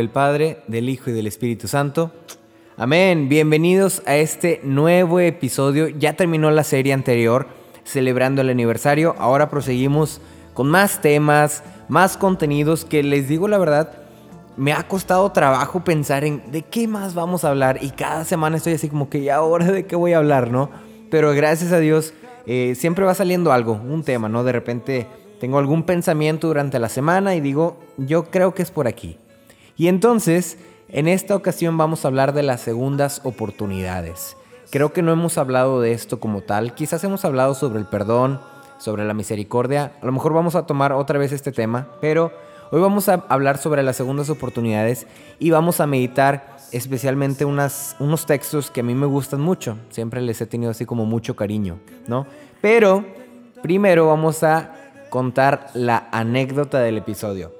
Del Padre, del Hijo y del Espíritu Santo. Amén. Bienvenidos a este nuevo episodio. Ya terminó la serie anterior celebrando el aniversario. Ahora proseguimos con más temas, más contenidos que les digo la verdad, me ha costado trabajo pensar en de qué más vamos a hablar y cada semana estoy así como que ya ahora de qué voy a hablar, ¿no? Pero gracias a Dios eh, siempre va saliendo algo, un tema, ¿no? De repente tengo algún pensamiento durante la semana y digo, yo creo que es por aquí. Y entonces, en esta ocasión vamos a hablar de las segundas oportunidades. Creo que no hemos hablado de esto como tal, quizás hemos hablado sobre el perdón, sobre la misericordia, a lo mejor vamos a tomar otra vez este tema, pero hoy vamos a hablar sobre las segundas oportunidades y vamos a meditar especialmente unos textos que a mí me gustan mucho, siempre les he tenido así como mucho cariño, ¿no? Pero primero vamos a contar la anécdota del episodio.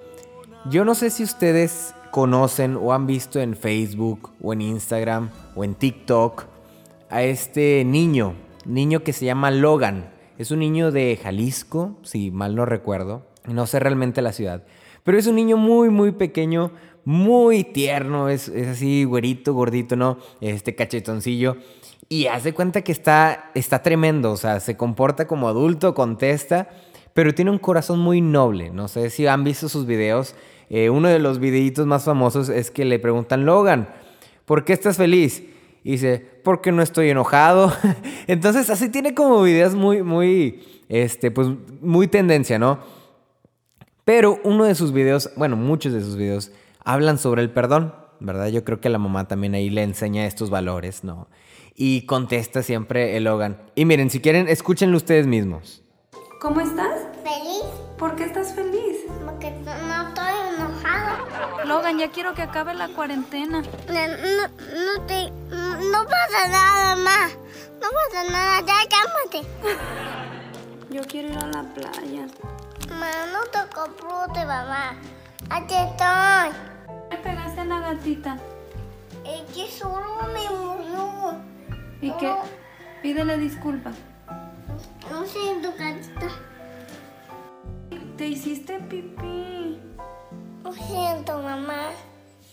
Yo no sé si ustedes conocen o han visto en Facebook o en Instagram o en TikTok a este niño, niño que se llama Logan. Es un niño de Jalisco, si mal no recuerdo, no sé realmente la ciudad, pero es un niño muy, muy pequeño, muy tierno, es, es así güerito, gordito, ¿no? Este cachetoncillo. Y hace cuenta que está, está tremendo, o sea, se comporta como adulto, contesta pero tiene un corazón muy noble. No sé si han visto sus videos. Eh, uno de los videitos más famosos es que le preguntan, Logan, ¿por qué estás feliz? Y dice, porque no estoy enojado. Entonces, así tiene como videos muy, muy, este, pues, muy tendencia, ¿no? Pero uno de sus videos, bueno, muchos de sus videos, hablan sobre el perdón, ¿verdad? Yo creo que la mamá también ahí le enseña estos valores, ¿no? Y contesta siempre el Logan. Y miren, si quieren, escúchenlo ustedes mismos. ¿Cómo estás? Feliz ¿Por qué estás feliz? porque no no estoy enojado. Logan, ya quiero que acabe la cuarentena. No, no, no te, no pasa nada más. No pasa nada, ya cálmate. Yo quiero ir a la playa. Mamá, no te compro mamá. Aquí estoy. Me pegaste a la gatita. Es que solo me murió. ¿Y qué? Pídele disculpas. No siento carita. Te hiciste pipí. Lo siento, mamá.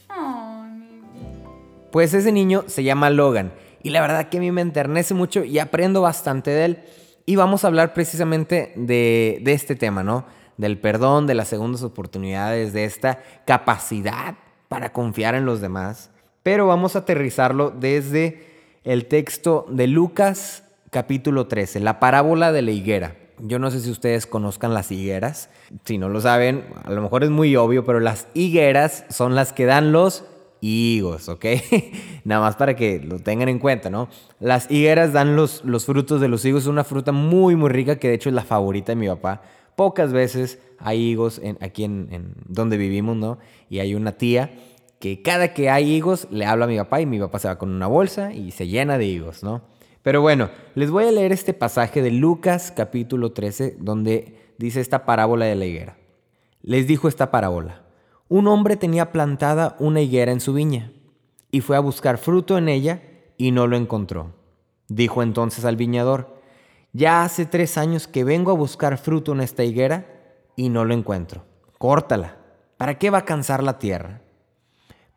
Ay, mi vida. Pues ese niño se llama Logan y la verdad que a mí me enternece mucho y aprendo bastante de él. Y vamos a hablar precisamente de, de este tema, ¿no? Del perdón, de las segundas oportunidades, de esta capacidad para confiar en los demás. Pero vamos a aterrizarlo desde el texto de Lucas capítulo 13, la parábola de la higuera. Yo no sé si ustedes conozcan las higueras. Si no lo saben, a lo mejor es muy obvio, pero las higueras son las que dan los higos, ¿ok? Nada más para que lo tengan en cuenta, ¿no? Las higueras dan los, los frutos de los higos. Es una fruta muy, muy rica que de hecho es la favorita de mi papá. Pocas veces hay higos en, aquí en, en donde vivimos, ¿no? Y hay una tía que cada que hay higos le habla a mi papá y mi papá se va con una bolsa y se llena de higos, ¿no? Pero bueno, les voy a leer este pasaje de Lucas capítulo 13 donde dice esta parábola de la higuera. Les dijo esta parábola. Un hombre tenía plantada una higuera en su viña y fue a buscar fruto en ella y no lo encontró. Dijo entonces al viñador, ya hace tres años que vengo a buscar fruto en esta higuera y no lo encuentro. Córtala. ¿Para qué va a cansar la tierra?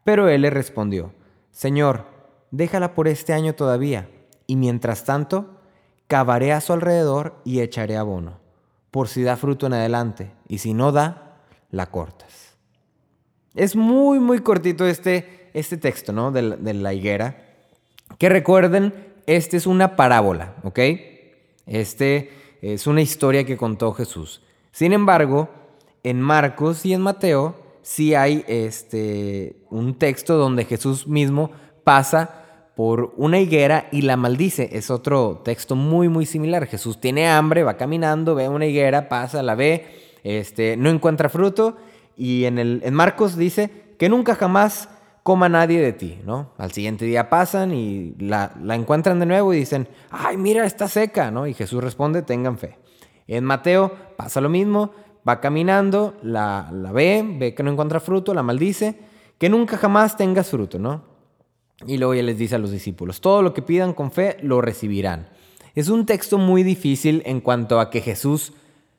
Pero él le respondió, Señor, déjala por este año todavía, y mientras tanto, cavaré a su alrededor y echaré abono, por si da fruto en adelante, y si no da, la cortas. Es muy, muy cortito este, este texto, ¿no? De la, de la higuera. Que recuerden, este es una parábola, ¿ok? Este es una historia que contó Jesús. Sin embargo, en Marcos y en Mateo sí hay este, un texto donde Jesús mismo pasa por una higuera y la maldice. Es otro texto muy, muy similar. Jesús tiene hambre, va caminando, ve una higuera, pasa, la ve, este, no encuentra fruto y en, el, en Marcos dice que nunca jamás coma nadie de ti, ¿no? Al siguiente día pasan y la, la encuentran de nuevo y dicen, ay, mira, está seca, ¿no? Y Jesús responde, tengan fe. En Mateo pasa lo mismo, va caminando, la, la ve, ve que no encuentra fruto, la maldice, que nunca jamás tengas fruto, ¿no? Y luego ya les dice a los discípulos, todo lo que pidan con fe lo recibirán. Es un texto muy difícil en cuanto a que Jesús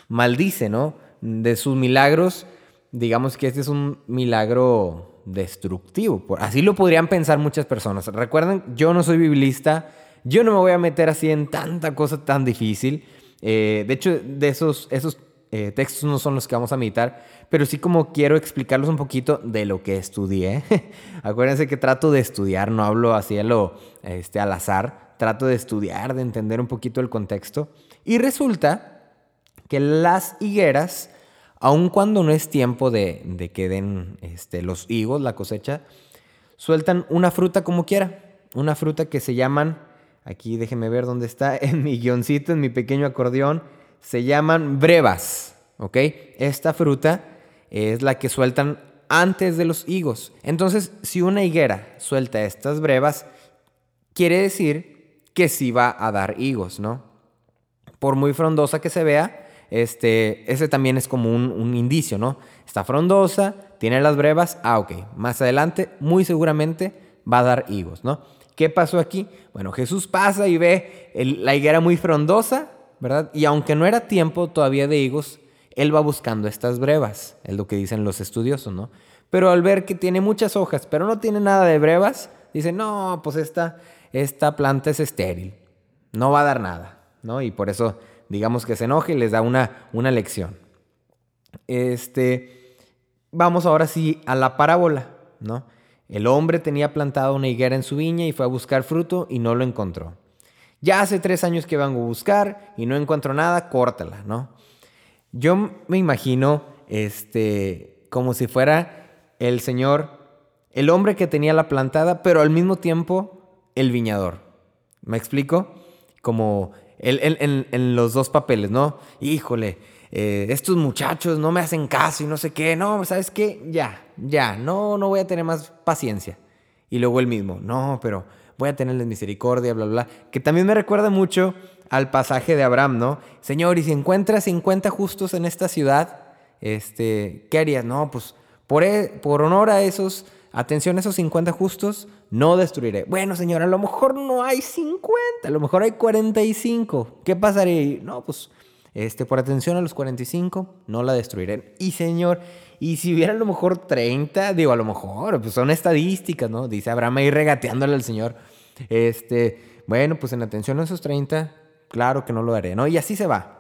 maldice, ¿no? De sus milagros, digamos que este es un milagro destructivo. Así lo podrían pensar muchas personas. Recuerden, yo no soy biblista, yo no me voy a meter así en tanta cosa tan difícil. Eh, de hecho, de esos, esos eh, textos no son los que vamos a meditar, pero sí como quiero explicarlos un poquito de lo que estudié. Acuérdense que trato de estudiar, no hablo así a lo, este, al azar, trato de estudiar, de entender un poquito el contexto. Y resulta que las higueras, aun cuando no es tiempo de, de que den este, los higos, la cosecha, sueltan una fruta como quiera. Una fruta que se llaman, aquí déjenme ver dónde está, en mi guioncito, en mi pequeño acordeón, se llaman brevas, ¿ok? Esta fruta es la que sueltan antes de los higos. Entonces, si una higuera suelta estas brevas, quiere decir que sí va a dar higos, ¿no? por muy frondosa que se vea, este, ese también es como un, indicio, ¿no? Está frondosa, tiene las brevas, ah, ok. Más adelante, muy seguramente va a dar higos, ¿no? ¿Qué pasó aquí? Bueno, Jesús pasa y ve la higuera muy frondosa, Y aunque no era tiempo todavía de higos, él va buscando estas brevas, es lo que dicen los estudiosos, ¿no? Pero al ver que tiene muchas hojas, pero no tiene nada de brevas, dice, no, pues esta, esta planta es estéril, no va a dar nada, ¿no? Y por eso, digamos que se enoja y les da una, una lección. Este, vamos ahora sí a la parábola, ¿no? El hombre tenía plantado una higuera en su viña y fue a buscar fruto y no lo encontró. Ya hace tres años que vengo a buscar y no encuentro nada, córtala, ¿no? Yo me imagino, este, como si fuera el señor, el hombre que tenía la plantada, pero al mismo tiempo el viñador. ¿Me explico? Como el- el- en, los dos papeles, ¿no? Híjole, eh, estos muchachos no me hacen caso y no sé qué. No, ¿sabes qué? Ya, ya, no, no voy a tener más paciencia. Y luego el mismo, no, pero voy a tenerles misericordia, bla, bla, bla. Que también me recuerda mucho al pasaje de Abraham, ¿no? Señor, y si encuentras 50 justos en esta ciudad, este, ¿qué harías? No, pues por, e- por honor a esos, atención a esos 50 justos, no destruiré. Bueno, señor, a lo mejor no hay 50, a lo mejor hay 45. ¿Qué pasaría? No, pues este, por atención a los 45, no la destruiré. Y señor, y si hubiera a lo mejor 30, digo, a lo mejor, pues son estadísticas, ¿no? Dice Abraham ahí regateándole al señor. Este, bueno, pues en atención a esos 30, claro que no lo haré, ¿no? Y así se va.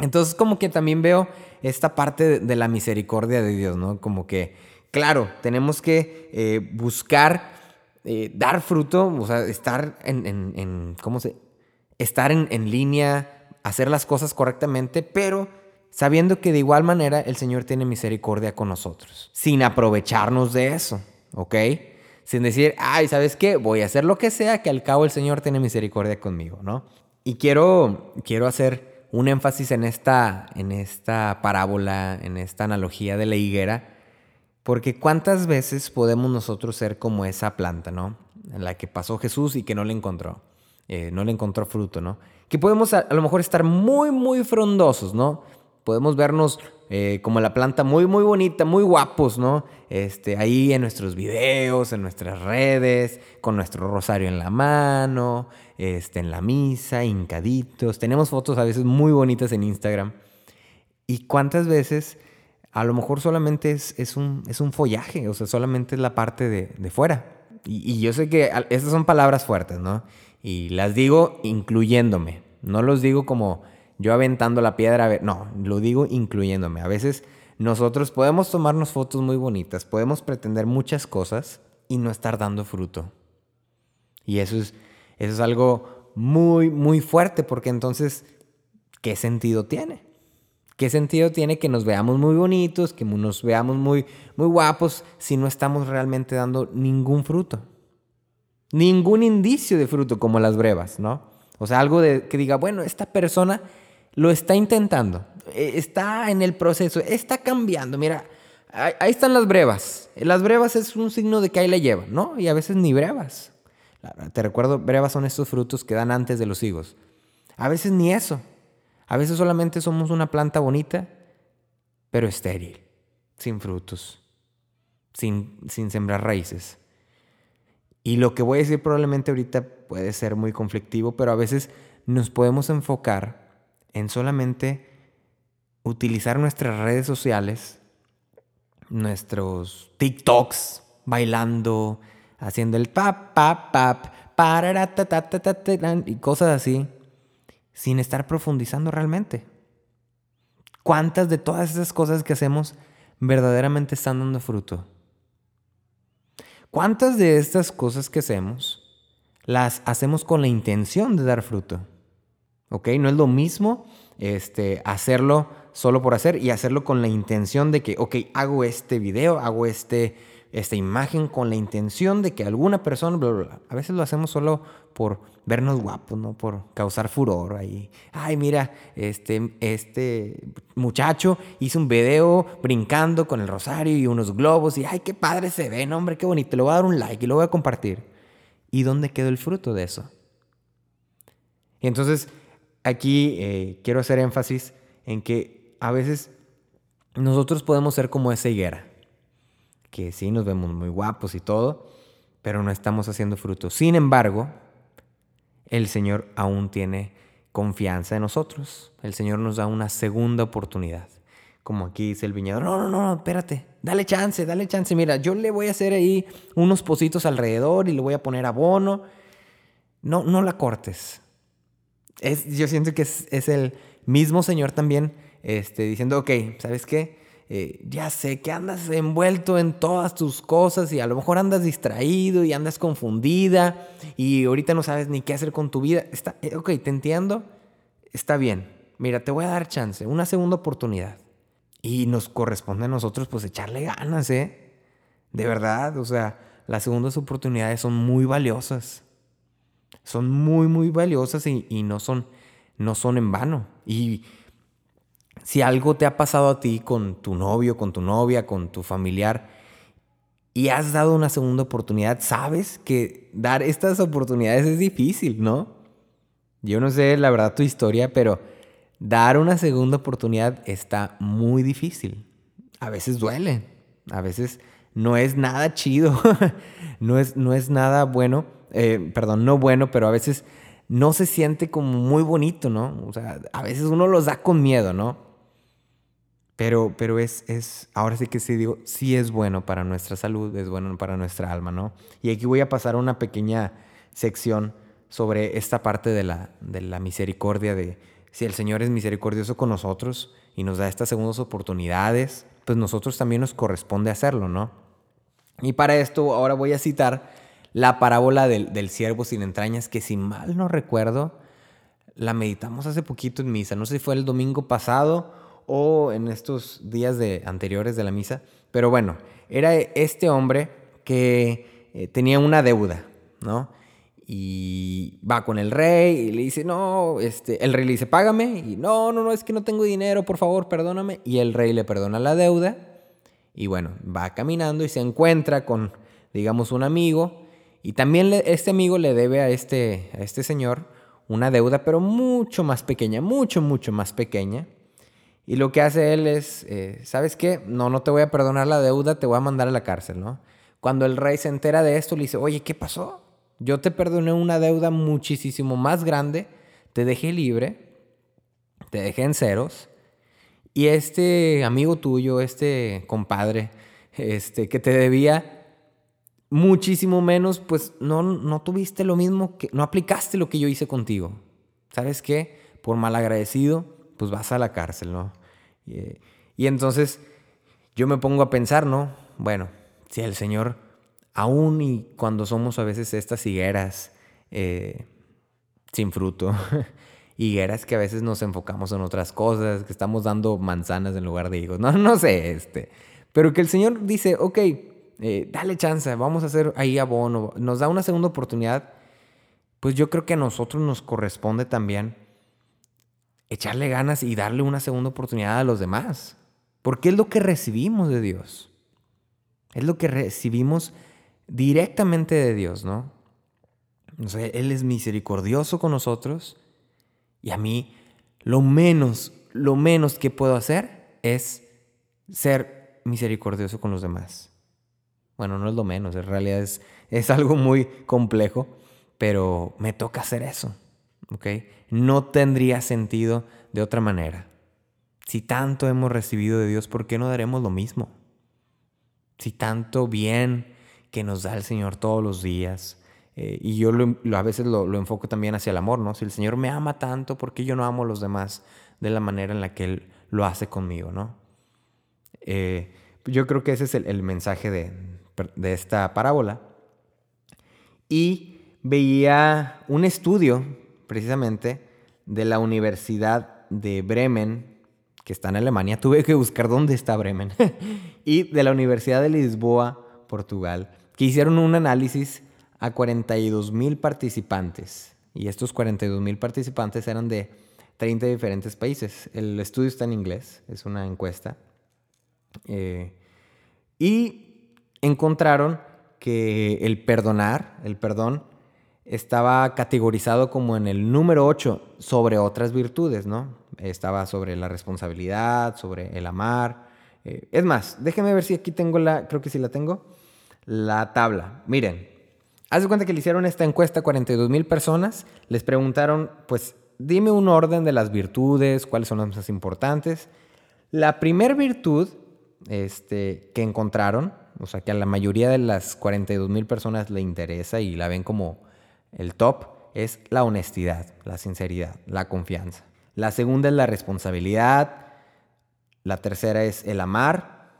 Entonces como que también veo esta parte de, la misericordia de Dios, ¿no? Como que, claro, tenemos que eh, buscar eh, dar fruto, o sea, estar en, en- en- ¿cómo se? Estar en, en línea, hacer las cosas correctamente, pero sabiendo que de igual manera el Señor tiene misericordia con nosotros, sin aprovecharnos de eso, ¿ok? Sin decir, ay, ¿sabes qué? Voy a hacer lo que sea, que al cabo el Señor tiene misericordia conmigo, ¿no? Y quiero, quiero hacer un énfasis en esta, en esta parábola, en esta analogía de la higuera, porque cuántas veces podemos nosotros ser como esa planta, ¿no? En la que pasó Jesús y que no le encontró, eh, no le encontró fruto, ¿no? Que podemos a, a lo mejor estar muy, muy frondosos, ¿no? Podemos vernos eh, como la planta muy, muy bonita, muy guapos, ¿no? Este, ahí en nuestros videos, en nuestras redes, con nuestro rosario en la mano, este, en la misa, hincaditos. Tenemos fotos a veces muy bonitas en Instagram. ¿Y cuántas veces a lo mejor solamente es, es un, es un follaje? O sea, solamente es la parte de, de fuera. Y, y yo sé que estas son palabras fuertes, ¿no? Y las digo incluyéndome. No los digo como yo aventando la piedra. a ver, No, lo digo incluyéndome. A veces nosotros podemos tomarnos fotos muy bonitas, podemos pretender muchas cosas y no estar dando fruto. Y eso es, eso es algo muy, muy fuerte porque entonces, ¿qué sentido tiene? ¿Qué sentido tiene que nos veamos muy bonitos, que nos veamos muy, muy guapos si no estamos realmente dando ningún fruto? Ningún indicio de fruto como las brevas, ¿no? O sea, algo de que diga, bueno, esta persona lo está intentando, eh, está en el proceso, está cambiando. Mira, ahí, están las brevas. Las brevas es un signo de que ahí la lleva, ¿no? Y a veces ni brevas. Te recuerdo, brevas son estos frutos que dan antes de los higos. A veces ni eso. A veces solamente somos una planta bonita, pero estéril, sin frutos, sin, sin sembrar raíces. Y lo que voy a decir probablemente ahorita puede ser muy conflictivo, pero a veces nos podemos enfocar en solamente utilizar nuestras redes sociales, nuestros TikToks, bailando, haciendo el pap, pap, pap, y cosas así, sin estar profundizando realmente. ¿Cuántas de todas esas cosas que hacemos verdaderamente están dando fruto? ¿Cuántas de estas cosas que hacemos las hacemos con la intención de dar fruto? ¿Ok? No es lo mismo este, hacerlo solo por hacer y hacerlo con la intención de que, ok, hago este video, hago este, esta imagen con la intención de que alguna persona, bla, bla, bla. A veces lo hacemos solo por vernos guapos, ¿no? Por causar furor ahí. Ay, mira, este, este muchacho hizo un video brincando con el rosario y unos globos y ay, qué padre se ve, no, hombre, qué bonito. Le voy a dar un like y lo voy a compartir. ¿Y dónde quedó el fruto de eso? Y entonces, aquí eh, quiero hacer énfasis en que a veces nosotros podemos ser como esa higuera que sí nos vemos muy guapos y todo, pero no estamos haciendo fruto. Sin embargo, el Señor aún tiene confianza en nosotros. El Señor nos da una segunda oportunidad. Como aquí dice el viñador, no, no, no, espérate, dale chance, dale chance. Mira, yo le voy a hacer ahí unos pocitos alrededor y le voy a poner abono. No, no la cortes. Es, yo siento que es, es el mismo Señor también este, diciendo, ok, ¿sabes qué? Eh, ya sé que andas envuelto en todas tus cosas y a lo mejor andas distraído y andas confundida y ahorita no sabes ni qué hacer con tu vida. Está, eh, ok, te entiendo, está bien. Mira, te voy a dar chance, una segunda oportunidad. Y nos corresponde a nosotros pues echarle ganas, ¿eh? De verdad, o sea, las segundas oportunidades son muy valiosas. Son muy, muy valiosas y, y no, son, no son en vano. Y si algo te ha pasado a ti con tu novio, con tu novia, con tu familiar, y has dado una segunda oportunidad, sabes que dar estas oportunidades es difícil, ¿no? Yo no sé la verdad tu historia, pero dar una segunda oportunidad está muy difícil. A veces duele, a veces no es nada chido, no, es, no es nada bueno, eh, perdón, no bueno, pero a veces no se siente como muy bonito, ¿no? O sea, a veces uno los da con miedo, ¿no? Pero, pero es, es, ahora sí que sí digo, sí es bueno para nuestra salud, es bueno para nuestra alma, ¿no? Y aquí voy a pasar a una pequeña sección sobre esta parte de la, de la misericordia, de si el Señor es misericordioso con nosotros y nos da estas segundas oportunidades, pues nosotros también nos corresponde hacerlo, ¿no? Y para esto ahora voy a citar la parábola del, del siervo sin entrañas, que si mal no recuerdo, la meditamos hace poquito en misa, no sé si fue el domingo pasado o en estos días de, anteriores de la misa. Pero bueno, era este hombre que eh, tenía una deuda, ¿no? Y va con el rey y le dice, no, este, el rey le dice, págame. Y no, no, no, es que no tengo dinero, por favor, perdóname. Y el rey le perdona la deuda. Y bueno, va caminando y se encuentra con, digamos, un amigo. Y también este amigo le debe a este, a este señor una deuda, pero mucho más pequeña, mucho, mucho más pequeña. Y lo que hace él es, eh, ¿sabes qué? No, no te voy a perdonar la deuda, te voy a mandar a la cárcel, ¿no? Cuando el rey se entera de esto, le dice, oye, ¿qué pasó? Yo te perdoné una deuda muchísimo más grande, te dejé libre, te dejé en ceros, y este amigo tuyo, este compadre, este que te debía muchísimo menos, pues no, no tuviste lo mismo, que, no aplicaste lo que yo hice contigo. ¿Sabes qué? Por malagradecido, pues vas a la cárcel, ¿no? Y, entonces yo me pongo a pensar, ¿no? Bueno, si el Señor, aún y cuando somos a veces estas higueras eh, sin fruto, higueras que a veces nos enfocamos en otras cosas, que estamos dando manzanas en lugar de higos, no, no sé, este, pero que el Señor dice, ok, eh, dale chance, vamos a hacer ahí abono, nos da una segunda oportunidad, pues yo creo que a nosotros nos corresponde también echarle ganas y darle una segunda oportunidad a los demás. Porque es lo que recibimos de Dios. Es lo que recibimos directamente de Dios, ¿no? él es misericordioso con nosotros y a mí lo menos, lo menos que puedo hacer es ser misericordioso con los demás. Bueno, no es lo menos, en realidad es, es algo muy complejo, pero me toca hacer eso. No tendría sentido de otra manera. Si tanto hemos recibido de Dios, ¿por qué no daremos lo mismo? Si tanto bien que nos da el Señor todos los días. Eh, y yo lo- a veces lo, lo enfoco también hacia el amor, ¿no? Si el Señor me ama tanto, ¿por qué yo no amo a los demás de la manera en la que Él lo hace conmigo, ¿no? Eh, yo creo que ese es el, el mensaje de, de esta parábola. Y veía un estudio, precisamente, de la Universidad de Bremen, que está en Alemania. Tuve que buscar dónde está Bremen. y de la Universidad de Lisboa, Portugal, que hicieron un análisis a 42 mil participantes. Y estos 42 mil participantes eran de 30 diferentes países. El estudio está en inglés, es una encuesta. Eh, y encontraron que el perdonar, el perdón, estaba categorizado como en el número 8 sobre otras virtudes, ¿no? Estaba sobre la responsabilidad, sobre el amar. Eh, es más, déjenme ver si aquí tengo la, creo que sí la tengo, la tabla. Miren, haz de cuenta que le hicieron esta encuesta a 42 mil personas, les preguntaron, pues, dime un orden de las virtudes, cuáles son las más importantes. La primer virtud este, que encontraron, o sea, que a la mayoría de las 42 mil personas le interesa y la ven como el top, es la honestidad, la sinceridad, la confianza. La segunda es la responsabilidad. La tercera es el amar.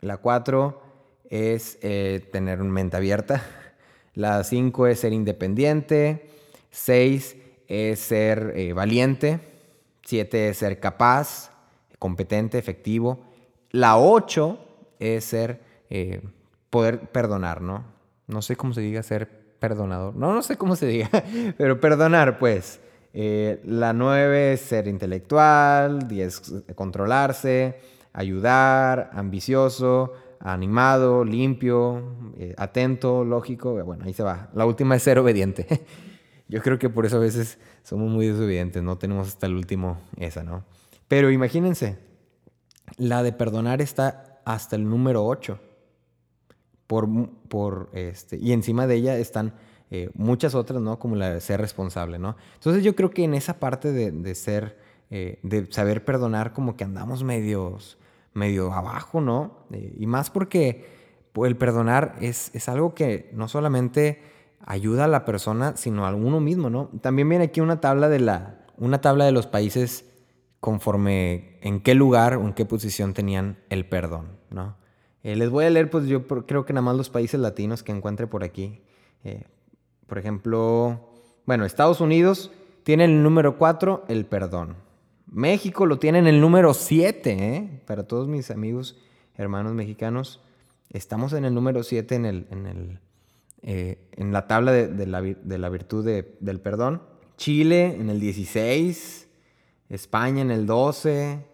La cuatro es eh, tener una mente abierta. La cinco es ser independiente. Seis es ser eh, valiente. Siete es ser capaz, competente, efectivo. La 8 es ser, eh, poder perdonar, ¿no? No sé cómo se diga ser perdonador. No, no sé cómo se diga, pero perdonar, pues. Eh, la 9 es ser intelectual, 10 controlarse, ayudar, ambicioso, animado, limpio, eh, atento, lógico. Bueno, ahí se va. La última es ser obediente. Yo creo que por eso a veces somos muy desobedientes, no tenemos hasta el último esa, ¿no? Pero imagínense, la de perdonar está hasta el número 8. Por, por este, y encima de ella están eh, muchas otras, ¿no? Como la de ser responsable, ¿no? Entonces yo creo que en esa parte de, de ser, eh, de saber perdonar, como que andamos medios, medio abajo, ¿no? Eh, y más porque pues, el perdonar es, es algo que no solamente ayuda a la persona, sino a uno mismo, ¿no? También viene aquí una tabla de la, una tabla de los países conforme en qué lugar o en qué posición tenían el perdón, ¿no? Eh, les voy a leer, pues yo creo que nada más los países latinos que encuentre por aquí. Eh, por ejemplo, bueno, Estados Unidos tiene el número 4, el perdón. México lo tiene en el número 7, ¿eh? Para todos mis amigos, hermanos mexicanos, estamos en el número 7 en, el, en, el, eh, en la tabla de, la, de la virtud de- del perdón. Chile en el 16, España en el 12.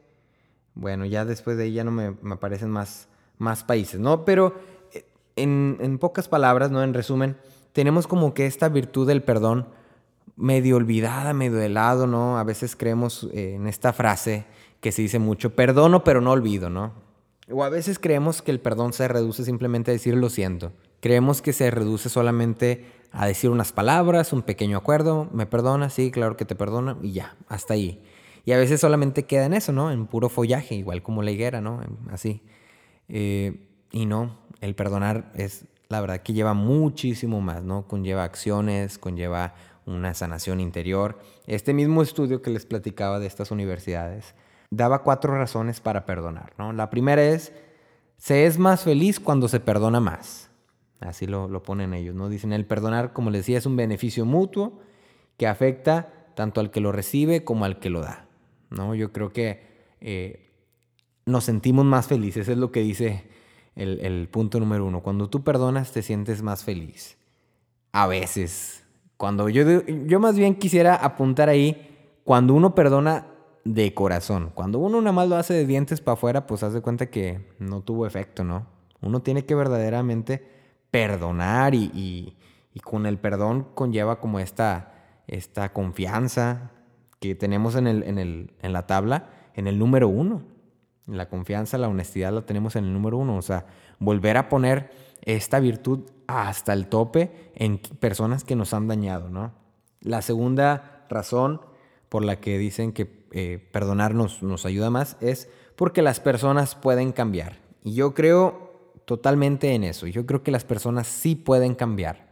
Bueno, ya después de ahí ya no me, me aparecen más, más países, ¿no? Pero eh, en, en pocas palabras, ¿no? En resumen, tenemos como que esta virtud del perdón medio olvidada, medio de lado, ¿no? A veces creemos eh, en esta frase que se dice mucho, perdono pero no olvido, ¿no? O a veces creemos que el perdón se reduce simplemente a decir lo siento. Creemos que se reduce solamente a decir unas palabras, un pequeño acuerdo, me perdona, sí, claro que te perdona, y ya, hasta ahí. Y a veces solamente queda en eso, ¿no? En puro follaje, igual como la higuera, ¿no? Así. Eh, y no, el perdonar es la verdad que lleva muchísimo más, ¿no? Conlleva acciones, conlleva una sanación interior. Este mismo estudio que les platicaba de estas universidades daba cuatro razones para perdonar, ¿no? La primera es, se es más feliz cuando se perdona más. Así lo, lo ponen ellos, ¿no? Dicen, el perdonar, como les decía, es un beneficio mutuo que afecta tanto al que lo recibe como al que lo da, ¿no? Yo creo que eh, nos sentimos más felices, es lo que dice el, el punto número uno. Cuando tú perdonas te sientes más feliz. A veces. Cuando yo, yo más bien quisiera apuntar ahí, cuando uno perdona de corazón. Cuando uno nada más lo hace de dientes para afuera, pues haz de cuenta que no tuvo efecto, ¿no? Uno tiene que verdaderamente perdonar y, y- y con el perdón conlleva como esta, esta confianza que tenemos en, el, en, el, en la tabla, en el número uno. La confianza, la honestidad la tenemos en el número uno. O sea, volver a poner esta virtud hasta el tope en personas que nos han dañado, ¿no? La segunda razón por la que dicen que eh, perdonar nos, nos ayuda más es porque las personas pueden cambiar. Y yo creo totalmente en eso. Yo creo que las personas sí pueden cambiar.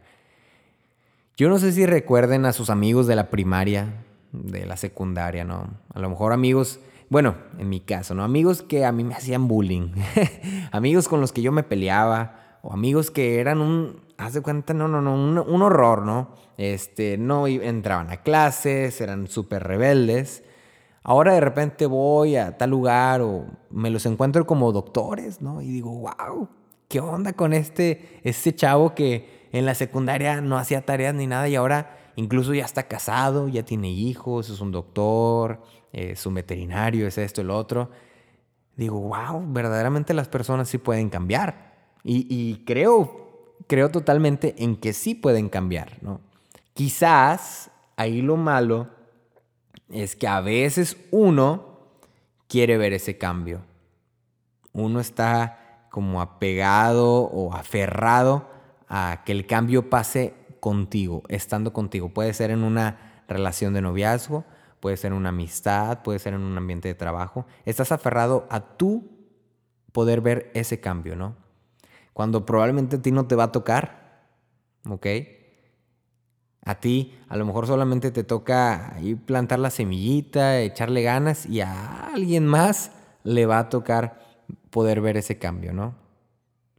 Yo no sé si recuerden a sus amigos de la primaria, de la secundaria, ¿no? A lo mejor amigos, bueno, en mi caso, ¿no? Amigos que a mí me hacían bullying, amigos con los que yo me peleaba, o amigos que eran un, haz de cuenta, no, no, no, un, un horror, ¿no? Este, no entraban a clases, eran súper rebeldes. Ahora de repente voy a tal lugar o me los encuentro como doctores, ¿no? Y digo, wow, ¿qué onda con este, este chavo que en la secundaria no hacía tareas ni nada y ahora incluso ya está casado, ya tiene hijos, es un doctor, es un veterinario, es esto, el otro? Digo, wow, verdaderamente las personas sí pueden cambiar. Y, y creo, creo totalmente en que sí pueden cambiar, ¿no? Quizás ahí lo malo es que a veces uno quiere ver ese cambio. Uno está como apegado o aferrado a que el cambio pase contigo, estando contigo. Puede ser en una relación de noviazgo, puede ser una amistad, puede ser en un ambiente de trabajo. Estás aferrado a tú poder ver ese cambio, ¿no? Cuando probablemente a ti no te va a tocar, ¿ok? A ti a lo mejor solamente te toca ahí plantar la semillita, echarle ganas y a alguien más le va a tocar poder ver ese cambio, ¿no?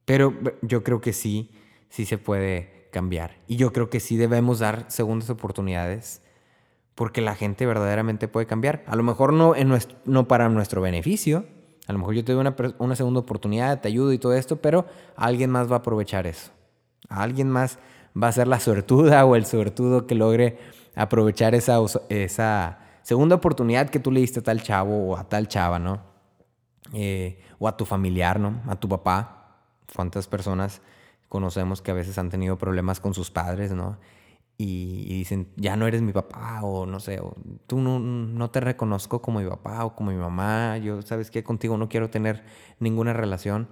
Pero yo creo que sí, sí se puede cambiar. Y yo creo que sí debemos dar segundas oportunidades porque la gente verdaderamente puede cambiar. A lo mejor no, para nuestro beneficio. A lo mejor yo te doy una, segunda oportunidad, te ayudo y todo esto, pero alguien más va a aprovechar eso. Alguien más va a ser la suertuda o el suertudo que logre aprovechar esa, esa segunda oportunidad que tú le diste a tal chavo o a tal chava, ¿no? Eh, o a tu familiar, ¿no? A tu papá. ¿Cuántas personas conocemos que a veces han tenido problemas con sus padres, ¿no? Y, dicen, ya no eres mi papá, o no sé, o tú no, no, te reconozco como mi papá o como mi mamá, yo, ¿sabes qué? Contigo no quiero tener ninguna relación.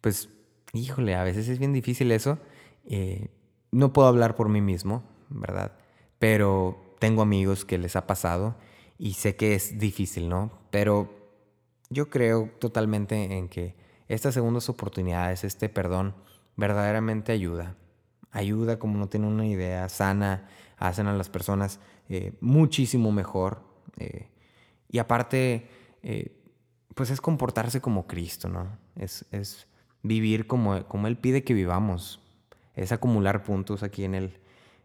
Pues, híjole, a veces es bien difícil eso. Eh, no puedo hablar por mí mismo, ¿verdad? Pero tengo amigos que les ha pasado y sé que es difícil, ¿no? Pero yo creo totalmente en que estas segundas oportunidades, este perdón, verdaderamente ayuda. Ayuda como no tiene una idea sana, hacen a las personas eh, muchísimo mejor. Eh, y aparte, eh, pues es comportarse como Cristo, ¿no? Es, es vivir como, como Él pide que vivamos, es acumular puntos aquí en, el,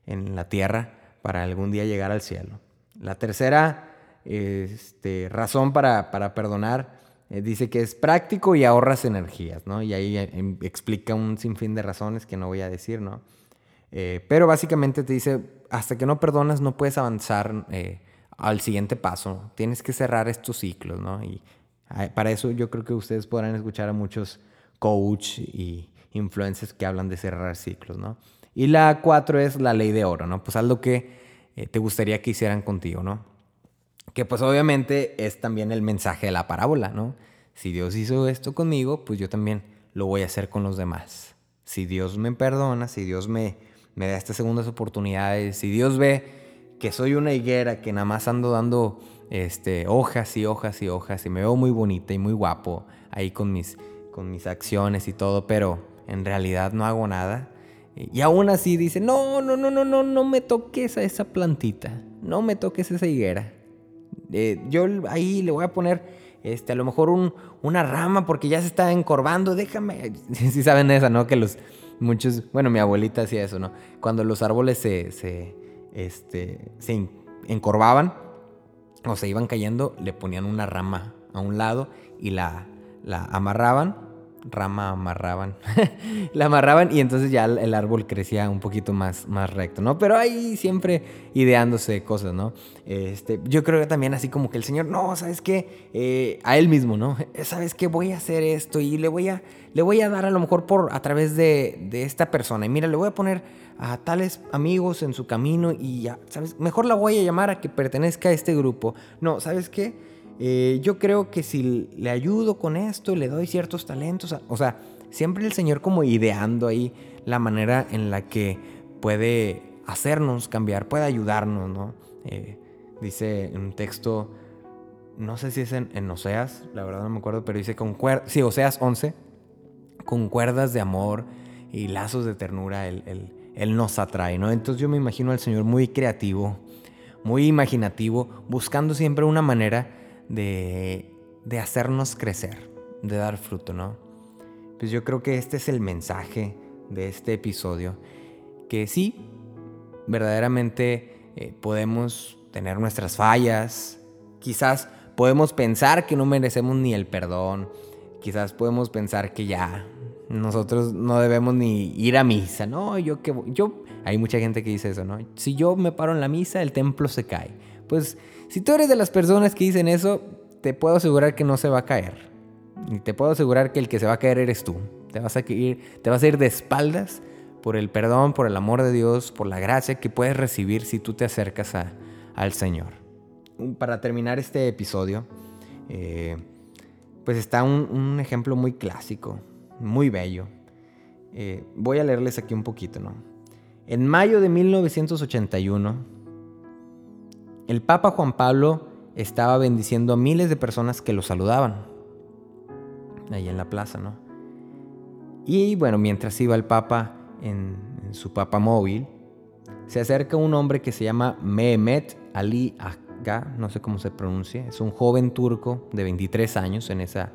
en la tierra para algún día llegar al cielo. La tercera este, razón para, para perdonar eh, dice que es práctico y ahorras energías, ¿no? Y ahí eh, explica un sinfín de razones que no voy a decir, ¿no? Eh, pero básicamente te dice, hasta que no perdonas no puedes avanzar al siguiente paso, tienes que cerrar estos ciclos, ¿no? Y para eso yo creo que ustedes podrán escuchar a muchos coach y influencers que hablan de cerrar ciclos, ¿no? Y la cuatro es la ley de oro, ¿no? Pues lo que eh, te gustaría que hicieran contigo, ¿no? Que pues obviamente es también el mensaje de la parábola, ¿no? Si Dios hizo esto conmigo, pues yo también lo voy a hacer con los demás. Si Dios me perdona, si Dios me, me da estas segundas oportunidades, si Dios ve que soy una higuera que nada más ando dando este, hojas y hojas y hojas y me veo muy bonita y muy guapo ahí con mis, con mis acciones y todo, pero en realidad no hago nada. Y aún así dice, no, no, no, no, no, no me toques a esa plantita, no me toques esa higuera. Eh, yo ahí le voy a poner, este, a lo mejor un, una rama porque ya se está encorvando, déjame. Si saben esa, ¿no? Que los muchos, bueno, mi abuelita hacía eso, ¿no? Cuando los árboles se, se, este, se encorvaban o se iban cayendo, le ponían una rama a un lado y la, la amarraban rama amarraban. la amarraban y entonces ya el árbol crecía un poquito más, más recto, ¿no? Pero ahí siempre ideándose cosas, ¿no? Este, yo creo que también así como que el Señor, no, ¿sabes qué? Eh, a Él mismo, ¿no? ¿Sabes qué? Voy a hacer esto y le voy a, le voy a dar a lo mejor por, a través de, de esta persona. Y mira, le voy a poner a tales amigos en su camino y ya, ¿sabes? Mejor la voy a llamar a que pertenezca a este grupo. No, ¿sabes qué? Eh, yo creo que si le ayudo con esto, le doy ciertos talentos, o sea, siempre el Señor como ideando ahí la manera en la que puede hacernos cambiar, puede ayudarnos, ¿no? Eh, dice un texto, no sé si es en, Oseas, la verdad no me acuerdo, pero dice, con sí, Oseas 11, con cuerdas de amor y lazos de ternura Él, él- Él nos atrae, ¿no? Entonces yo me imagino al Señor muy creativo, muy imaginativo, buscando siempre una manera de, de hacernos crecer, de dar fruto, ¿no? Pues yo creo que este es el mensaje de este episodio, que sí, verdaderamente eh, podemos tener nuestras fallas, quizás podemos pensar que no merecemos ni el perdón, quizás podemos pensar que ya nosotros no debemos ni ir a misa, no, yo que yo hay mucha gente que dice eso, ¿no? Si yo me paro en la misa, el templo se cae. Pues si tú eres de las personas que dicen eso, te puedo asegurar que no se va a caer. Y te puedo asegurar que el que se va a caer eres tú. Te vas a ir, te vas a ir de espaldas por el perdón, por el amor de Dios, por la gracia que puedes recibir si tú te acercas a- al Señor. Para terminar este episodio, eh, pues está un, ejemplo muy clásico, muy bello. Eh, voy a leerles aquí un poquito, ¿no? En mayo de 1981, el Papa Juan Pablo estaba bendiciendo a miles de personas que lo saludaban ahí en la plaza, ¿no? Y bueno, mientras iba el Papa en, su Papa móvil, se acerca un hombre que se llama Mehmet Ali Aga, no sé cómo se pronuncia, es un joven turco de 23 años en, esa,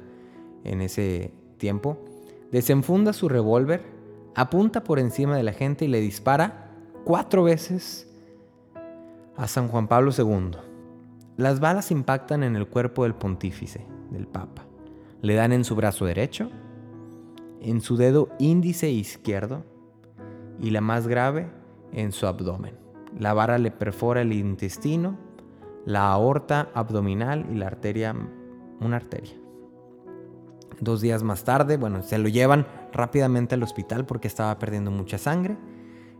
en ese tiempo. Desenfunda su revólver, apunta por encima de la gente y le dispara cuatro veces a San Juan Pablo II. Las balas impactan en el cuerpo del pontífice, del Papa. Le dan en su brazo derecho, en su dedo índice izquierdo y la más grave, en su abdomen. La vara le perfora el intestino, la aorta abdominal y la arteria, una arteria. Dos días más tarde, bueno, se lo llevan rápidamente al hospital porque estaba perdiendo mucha sangre.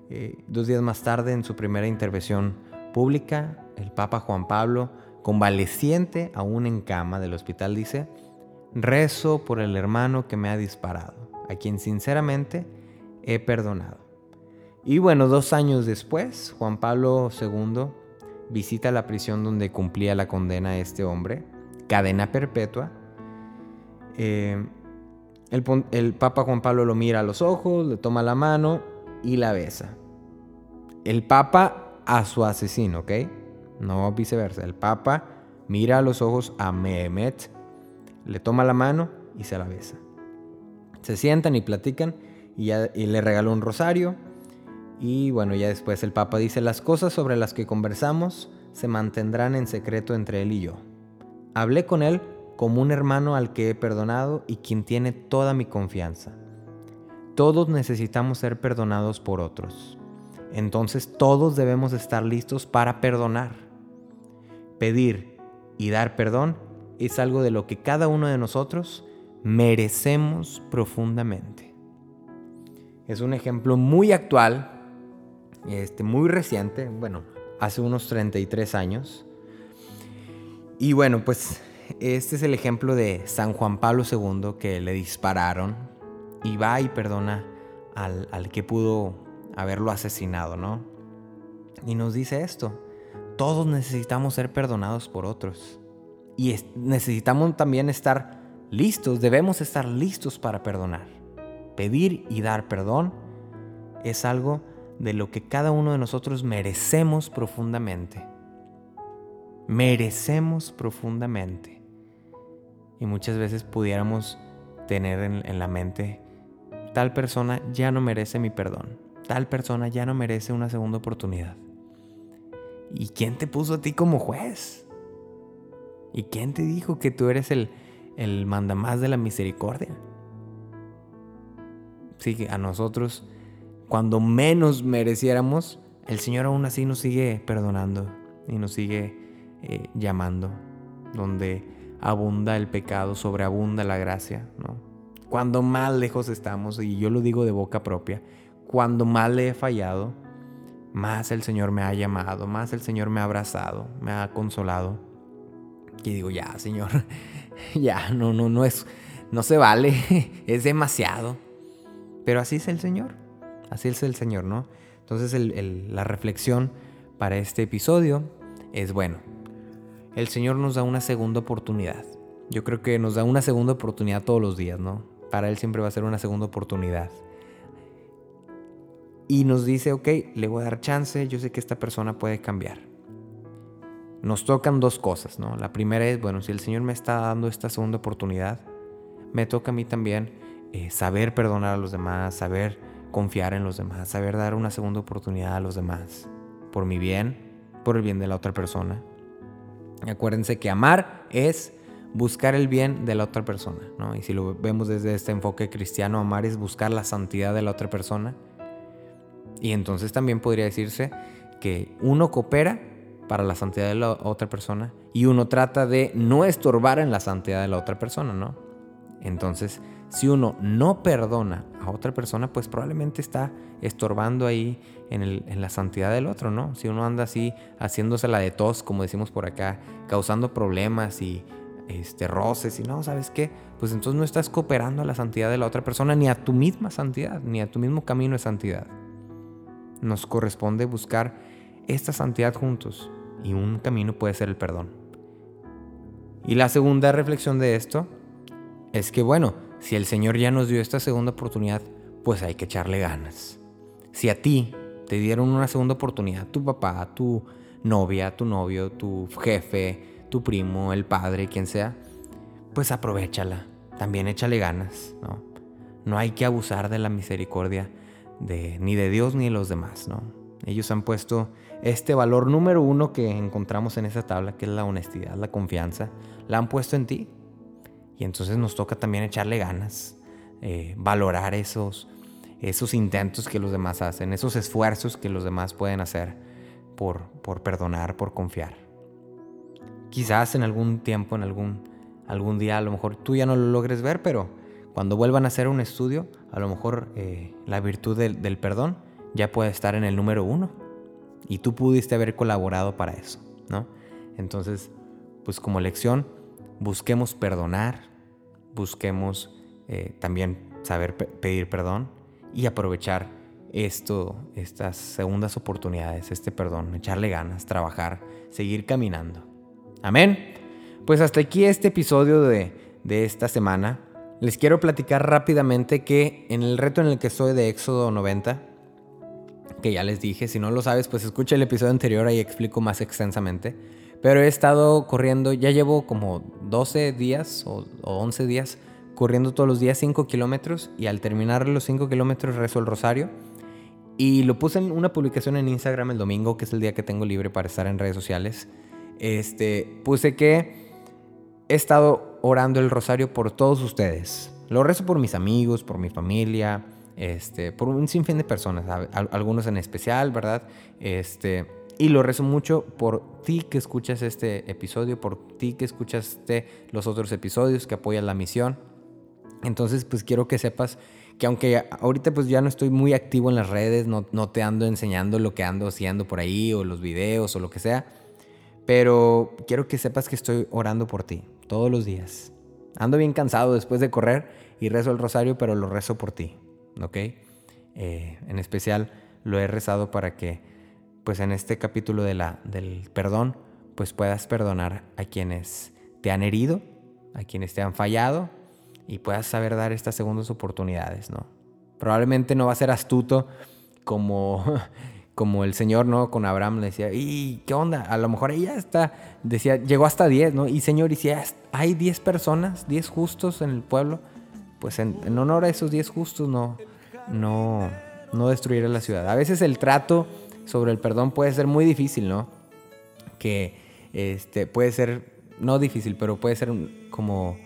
Eh, dos días más tarde, en su primera intervención pública, el Papa Juan Pablo, convaleciente aún en cama del hospital, dice, rezo por el hermano que me ha disparado, a quien sinceramente he perdonado. Y bueno, dos años después, Juan Pablo II visita la prisión donde cumplía la condena a este hombre, cadena perpetua. Eh, el, el Papa Juan Pablo lo mira a los ojos, le toma la mano y la besa. El Papa a su asesino, ¿ok? No viceversa. El Papa mira a los ojos a Mehmet, le toma la mano y se la besa. Se sientan y platican y, y le regaló un rosario. Y bueno, ya después el Papa dice, las cosas sobre las que conversamos se mantendrán en secreto entre él y yo. Hablé con él como un hermano al que he perdonado y quien tiene toda mi confianza. Todos necesitamos ser perdonados por otros. Entonces todos debemos estar listos para perdonar. Pedir y dar perdón es algo de lo que cada uno de nosotros merecemos profundamente. Es un ejemplo muy actual, este, muy reciente, bueno, hace unos 33 años. Y bueno, pues este es el ejemplo de San Juan Pablo II que le dispararon y va y perdona al, al que pudo haberlo asesinado, ¿no? Y nos dice esto, todos necesitamos ser perdonados por otros. Y es- necesitamos también estar listos, debemos estar listos para perdonar. Pedir y dar perdón es algo de lo que cada uno de nosotros merecemos profundamente. Merecemos profundamente. Y muchas veces pudiéramos tener en, en la mente, tal persona ya no merece mi perdón. Tal persona ya no merece una segunda oportunidad. ¿Y quién te puso a ti como juez? ¿Y quién te dijo que tú eres el, el mandamás de la misericordia? Sí, a nosotros, cuando menos mereciéramos, el Señor aún así nos sigue perdonando y nos sigue eh, llamando. Donde abunda el pecado, sobreabunda la gracia, ¿no? Cuando más lejos estamos, y yo lo digo de boca propia, cuando más le he fallado, más el Señor me ha llamado, más el Señor me ha abrazado, me ha consolado. Y digo, ya, Señor, ya, no, no, no es, no se vale, es demasiado. Pero así es el Señor, así es el Señor, ¿no? Entonces la reflexión para este episodio es, bueno, el Señor nos da una segunda oportunidad. Yo creo que nos da una segunda oportunidad todos los días, ¿no? para Él siempre va a ser una segunda oportunidad. Y nos dice, ok, le voy a dar chance, yo sé que esta persona puede cambiar. Nos tocan dos cosas, ¿no? La primera es, bueno, si el Señor me está dando esta segunda oportunidad, me toca a mí también eh, saber perdonar a los demás, saber confiar en los demás, saber dar una segunda oportunidad a los demás, por mi bien, por el bien de la otra persona. Acuérdense que amar es buscar el bien de la otra persona, ¿no? Y si lo vemos desde este enfoque cristiano, amar es buscar la santidad de la otra persona. Y entonces también podría decirse que uno coopera para la santidad de la otra persona y uno trata de no estorbar en la santidad de la otra persona, ¿no? Entonces, si uno no perdona a otra persona, pues probablemente está estorbando ahí en, la santidad del otro, ¿no? Si uno anda así haciéndose la de tos, como decimos por acá, causando problemas y este, roces y no, ¿sabes qué? Pues entonces no estás cooperando a la santidad de la otra persona, ni a tu misma santidad, ni a tu mismo camino de santidad. Nos corresponde buscar esta santidad juntos y un camino puede ser el perdón. Y la segunda reflexión de esto es que, bueno, si el Señor ya nos dio esta segunda oportunidad, pues hay que echarle ganas. Si a ti te dieron una segunda oportunidad, tu papá, tu novia, tu novio, tu jefe, tu primo, el padre, quien sea, pues aprovechala. También échale ganas, ¿no? No hay que abusar de la misericordia ni de Dios ni de los demás, ¿no? Ellos han puesto este valor número uno que encontramos en esa tabla, que es la honestidad, la confianza, la han puesto en ti. Y entonces nos toca también echarle ganas, eh, valorar esos, esos intentos que los demás hacen, esos esfuerzos que los demás pueden hacer por, por perdonar, por confiar. Quizás en algún tiempo, en algún, algún día, a lo mejor tú ya no lo logres ver, pero cuando vuelvan a hacer un estudio, a lo mejor eh, la virtud del, del perdón ya puede estar en el número uno. Y tú pudiste haber colaborado para eso, ¿no? Entonces, pues como lección, busquemos perdonar, busquemos eh, también saber pedir perdón y aprovechar esto, estas segundas oportunidades, este perdón, echarle ganas, trabajar, seguir caminando. Amén. Pues hasta aquí este episodio de, de esta semana. Les quiero platicar rápidamente que en el reto en el que estoy de Éxodo 90, que ya les dije, si no lo sabes, pues escucha el episodio anterior, ahí explico más extensamente. Pero he estado corriendo, ya llevo como 12 días o, 11 días corriendo todos los días 5 kilómetros y al terminar los 5 kilómetros rezo el rosario. Y lo puse en una publicación en Instagram el domingo, que es el día que tengo libre para estar en redes sociales. Este, puse que he estado orando el rosario por todos ustedes. Lo rezo por mis amigos, por mi familia, este, por un sinfín de personas, algunos en especial, ¿verdad? Este, y lo rezo mucho por ti que escuchas este episodio, por ti que escuchaste los otros episodios, que apoyas la misión. Entonces, pues quiero que sepas que aunque ahorita pues ya no estoy muy activo en las redes, no, no te ando enseñando lo que ando haciendo por ahí o los videos o lo que sea, pero quiero que sepas que estoy orando por ti todos los días. Ando bien cansado después de correr y rezo el rosario, pero lo rezo por ti. ¿ok? Eh, en especial lo he rezado para que, pues en este capítulo de la, del perdón, pues puedas perdonar a quienes te han herido, a quienes te han fallado y puedas saber dar estas segundas oportunidades, ¿no? Probablemente no va a ser astuto como, como el Señor, ¿no? Con Abraham le decía, ¿y qué onda? A lo mejor ella está, decía, llegó hasta 10, ¿no? Y Señor, y hay 10 personas, 10 justos en el pueblo, pues en, honor a esos 10 justos no, no, no destruir la ciudad. A veces el trato sobre el perdón puede ser muy difícil, ¿no? Que este, puede ser, no difícil, pero puede ser como...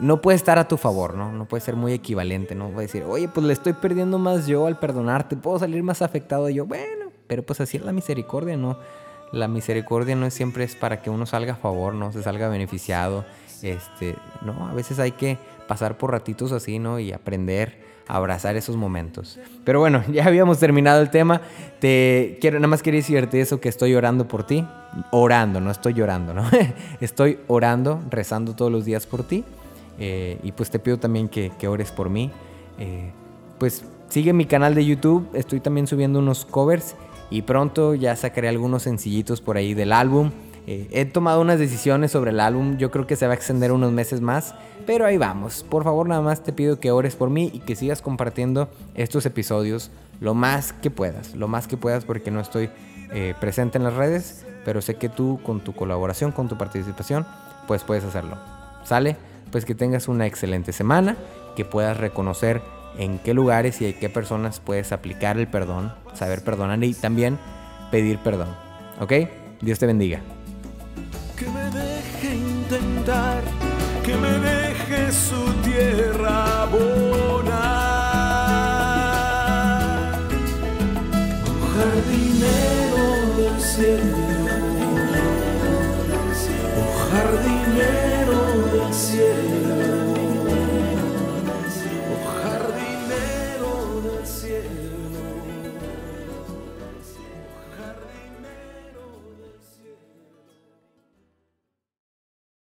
No puede estar a tu favor, ¿no? No puede ser muy equivalente, ¿no? Puede decir, oye, pues le estoy perdiendo más yo al perdonarte, puedo salir más afectado yo. Bueno, pero pues así es la misericordia, ¿no? La misericordia no siempre es para que uno salga a favor, ¿no? Se salga beneficiado. Este, no, a veces hay que pasar por ratitos así, ¿no? Y aprender abrazar esos momentos. Pero bueno, ya habíamos terminado el tema. Te quiero, nada más quería decirte eso que estoy orando por ti. Orando, no estoy llorando, ¿no? estoy orando, rezando todos los días por ti. Eh, y pues te pido también que, ores por mí. Eh, pues sigue mi canal de YouTube. Estoy también subiendo unos covers. Y pronto ya sacaré algunos sencillitos por ahí del álbum. Eh, he tomado unas decisiones sobre el álbum, yo creo que se va a extender unos meses más, pero ahí vamos. Por favor, nada más te pido que ores por mí y que sigas compartiendo estos episodios lo más que puedas, lo más que puedas porque no estoy eh, presente en las redes, pero sé que tú con tu colaboración, con tu participación, pues puedes hacerlo. ¿Sale? Pues que tengas una excelente semana, que puedas reconocer en qué lugares y en qué personas puedes aplicar el perdón, saber perdonar y también pedir perdón. ¿Ok? Dios te bendiga. Que me deje intentar, que me deje su tierra abonar. Un jardinero del cielo, un jardinero